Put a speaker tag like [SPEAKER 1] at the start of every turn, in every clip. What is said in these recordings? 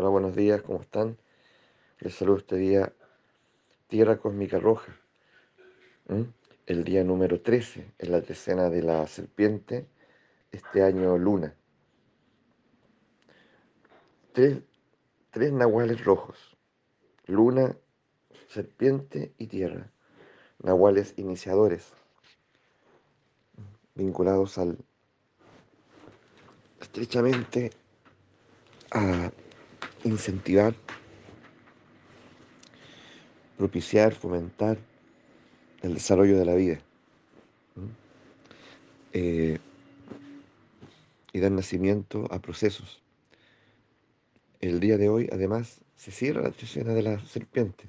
[SPEAKER 1] Hola, buenos días, ¿cómo están? Les saludo este día Tierra Cósmica Roja. El día número 13, en la decena de la serpiente, este año luna. Tres, tres nahuales rojos, luna, serpiente y tierra. Nahuales iniciadores, vinculados al estrechamente a incentivar, propiciar, fomentar el desarrollo de la vida. Eh, y dar nacimiento a procesos. El día de hoy, además, se cierra la trecena de la serpiente.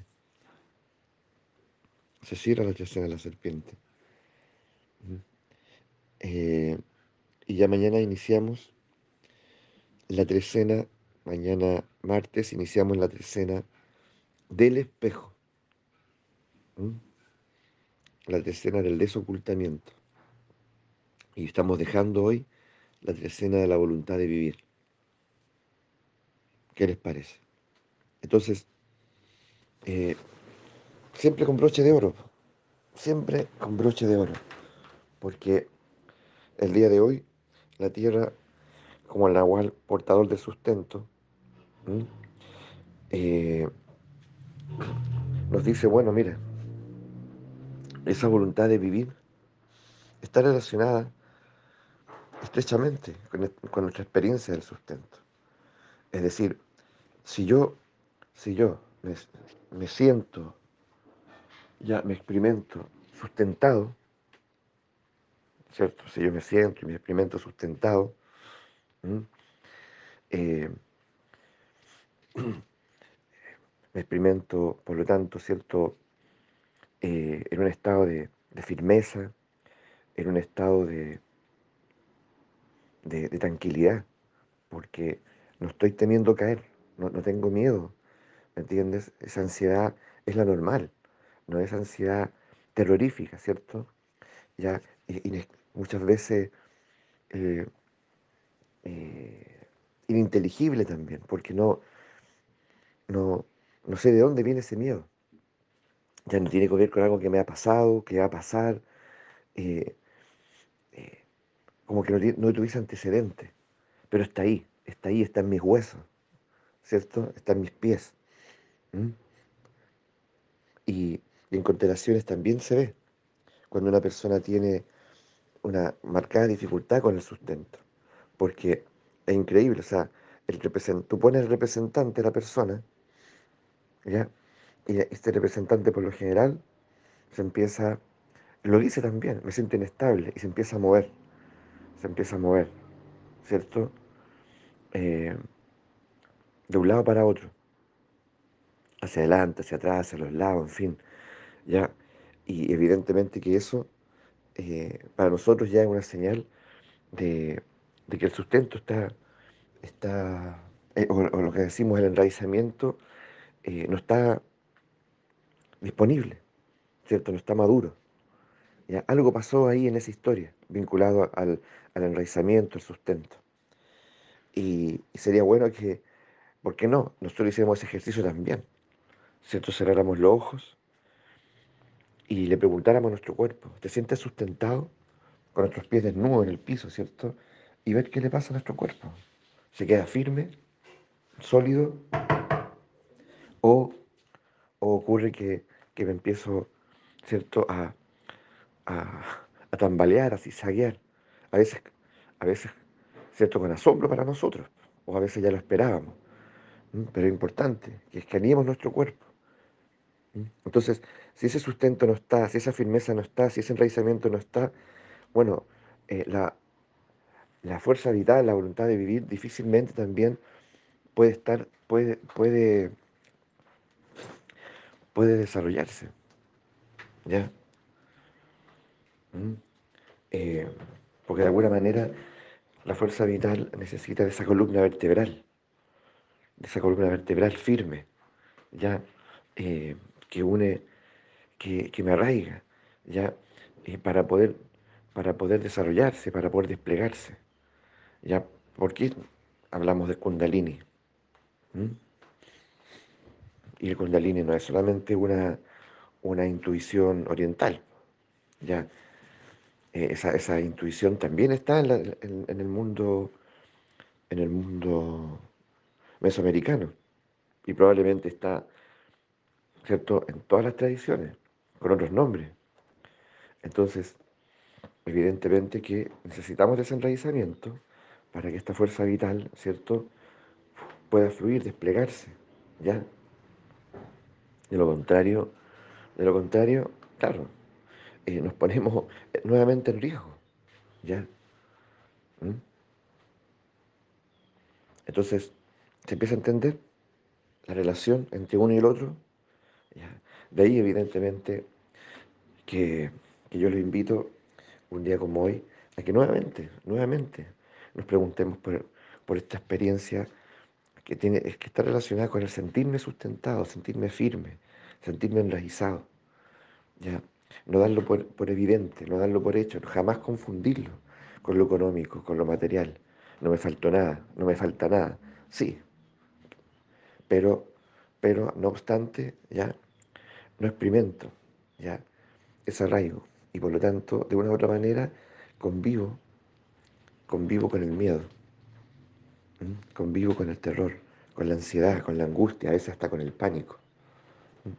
[SPEAKER 1] Se cierra la trecena de la serpiente. ¿m? Eh, y ya mañana iniciamos la trecena, mañana martes iniciamos la trecena del espejo. La trecena del desocultamiento. Y estamos dejando hoy la trecena de la voluntad de vivir. ¿Qué les parece? Entonces, eh, siempre con broche de oro, siempre con broche de oro, porque el día de hoy la tierra, como el nahual portador de sustento, eh, nos dice, bueno, mira, esa voluntad de vivir está relacionada estrechamente con, con nuestra experiencia del sustento. Es decir, si yo, si yo me, me siento, ya me experimento sustentado, ¿cierto? Si yo me siento y me experimento sustentado, eh, me experimento, por lo tanto, ¿cierto? Eh, en un estado de, firmeza, en un estado de, de, tranquilidad, porque no estoy temiendo caer, no, no tengo miedo, ¿me entiendes? Esa ansiedad es la normal, no es ansiedad terrorífica, ¿cierto? Ya, muchas veces eh, eh, ininteligible también, porque no, no, no sé de dónde viene ese miedo. Ya no tiene que ver con algo que me ha pasado, que va a pasar, eh, eh, como que no, no tuviese antecedentes, pero está ahí, está ahí, está en mis huesos, ¿cierto? Está en mis pies. Y, y en constelaciones también se ve cuando una persona tiene una marcada dificultad con el sustento, porque es increíble, o sea, el represent, tú pones el representante de la persona, ¿ya? Y este representante por lo general se empieza, lo dice también, me siento inestable y se empieza a mover, se empieza a mover, ¿cierto? Eh, de un lado para otro, hacia adelante, hacia atrás, hacia los lados, en fin, ¿ya? Y evidentemente que eso eh, para nosotros ya es una señal de, de que el sustento está, está eh, o, lo que decimos el enraizamiento, eh, no está disponible, ¿cierto? No está maduro. ¿ya? Algo pasó ahí en esa historia, vinculado al, al enraizamiento, al sustento. Y, sería bueno que, ¿por qué no? Nosotros hicimos ese ejercicio también, ¿cierto? Cerráramos los ojos y le preguntáramos a nuestro cuerpo, ¿te sientes sustentado? Con nuestros pies desnudos en el piso, ¿cierto? Y ver qué le pasa a nuestro cuerpo. ¿Se queda firme, sólido? ¿O, ocurre que, que, me empiezo, ¿cierto?, a, a, tambalear, a zigzaguear. A veces, a veces, ¿cierto?, con asombro para nosotros, o a veces ya lo esperábamos. Pero es importante que escaneemos nuestro cuerpo. Entonces, si ese sustento no está, si esa firmeza no está, si ese enraizamiento no está, bueno, eh, la, la, fuerza vital, la voluntad de vivir difícilmente también puede estar, puede, puede, puede desarrollarse. ¿Ya? ¿Mm? Eh, porque de alguna manera la fuerza vital necesita de esa columna vertebral, de esa columna vertebral firme, ¿ya? Eh, que une, que, que, me arraiga, ya, eh, para, poder, para poder desarrollarse, para poder desplegarse. Ya, ¿por qué hablamos de Kundalini? ¿Mm? Y el Kundalini no es solamente una, una intuición oriental, ya. Eh, esa, esa intuición también está en, en el mundo, en el mundo mesoamericano y probablemente está, ¿cierto?, en todas las tradiciones, con otros nombres. Entonces, evidentemente que necesitamos desenraizamiento para que esta fuerza vital, ¿cierto?, pueda fluir, desplegarse, ¿ya? De lo contrario, de lo contrario, claro, eh, nos ponemos eh, nuevamente en riesgo, ¿ya? ¿Mm? Entonces, se empieza a entender la relación entre uno y el otro, ¿ya? De ahí, evidentemente, que, que yo los invito un día como hoy a que nuevamente, nuevamente nos preguntemos por, por esta experiencia que, tiene, que está relacionada con el sentirme sustentado, sentirme firme, sentirme enraizado, ¿ya? No darlo por, por evidente, no darlo por hecho, jamás confundirlo con lo económico, con lo material. No me faltó nada, no me falta nada. Sí, pero, pero no obstante, ya no experimento, ya ese arraigo. Y por lo tanto, de una u otra manera, convivo, convivo con el miedo, convivo con el terror, con la ansiedad, con la angustia, a veces hasta con el pánico.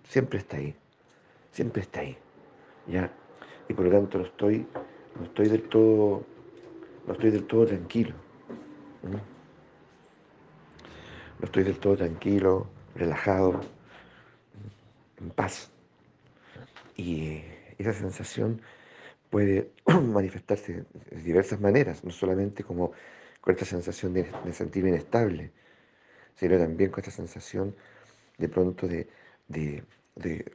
[SPEAKER 1] Siempre está ahí, siempre está ahí, ¿ya? Y por lo tanto no estoy, no estoy del todo, no estoy del todo tranquilo, ¿m? no estoy del todo tranquilo, relajado, en paz. Y esa sensación puede manifestarse de diversas maneras, no solamente como con esta sensación de, de sentirme inestable, sino también con esta sensación de pronto de, de, de-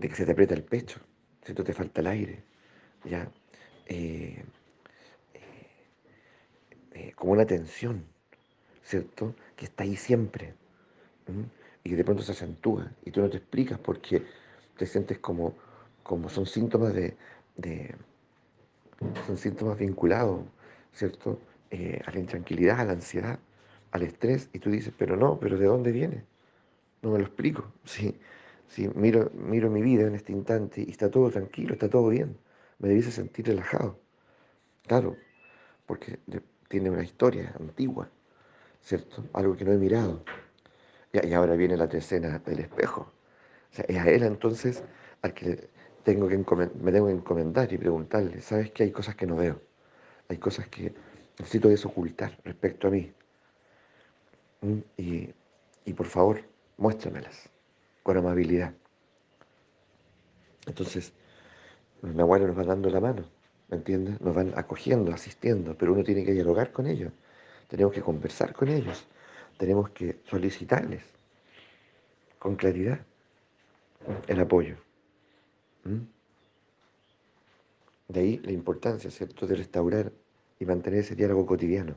[SPEAKER 1] que se te aprieta el pecho, ¿cierto? Te falta el aire, ¿ya? Eh, eh, como una tensión, ¿cierto? Que está ahí siempre, y que de pronto se acentúa, y tú no te explicas porque te sientes como, como son síntomas de, de- son síntomas vinculados, ¿cierto? Eh, a la intranquilidad, a la ansiedad, al estrés, y tú dices, pero no, pero ¿de dónde viene? No me lo explico. Sí, sí, miro, miro mi vida en este instante y está todo tranquilo, está todo bien. Me debiese sentir relajado. Claro, porque tiene una historia antigua, ¿cierto? Algo que no he mirado. Y, ahora viene la escena del espejo. Es a él entonces al que tengo que me tengo que encomendar y preguntarle, ¿sabes que hay cosas que no veo? Hay cosas que necesito desocultar respecto a mí. ¿m? Y, y por favor, muéstramelas con amabilidad. Entonces, los nahuales nos van dando la mano, ¿me entiendes? Nos van acogiendo, asistiendo, pero uno tiene que dialogar con ellos, tenemos que conversar con ellos, tenemos que solicitarles con claridad el apoyo. ¿M? De ahí la importancia, ¿cierto?, de restaurar y mantener ese diálogo cotidiano,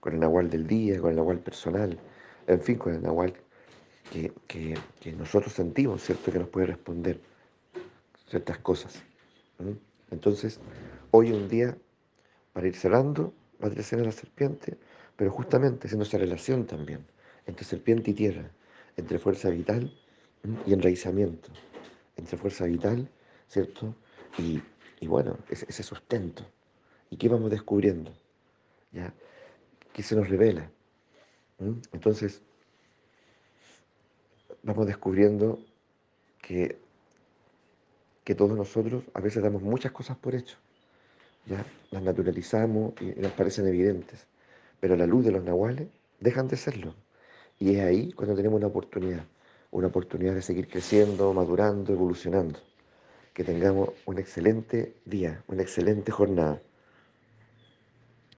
[SPEAKER 1] con el nahual del día, con el nahual personal, en fin, con el nahual que, que- que nosotros sentimos, ¿cierto?, que nos puede responder ciertas cosas. ¿m? Entonces, hoy un día para ir cerrando la tracción de la serpiente, pero justamente haciendo esa relación también entre serpiente y tierra, entre fuerza vital ¿m? y enraizamiento, entre fuerza vital, ¿cierto? Y, bueno, ese, sustento. ¿Y qué vamos descubriendo? ¿Ya? ¿Qué se nos revela? ¿m? Entonces, vamos descubriendo que, que todos nosotros a veces damos muchas cosas por hecho, ¿ya? Las naturalizamos y nos parecen evidentes, pero a la luz de los nahuales dejan de serlo. Y es ahí cuando tenemos una oportunidad, una oportunidad de seguir creciendo, madurando, evolucionando. Que tengamos un excelente día, una excelente jornada.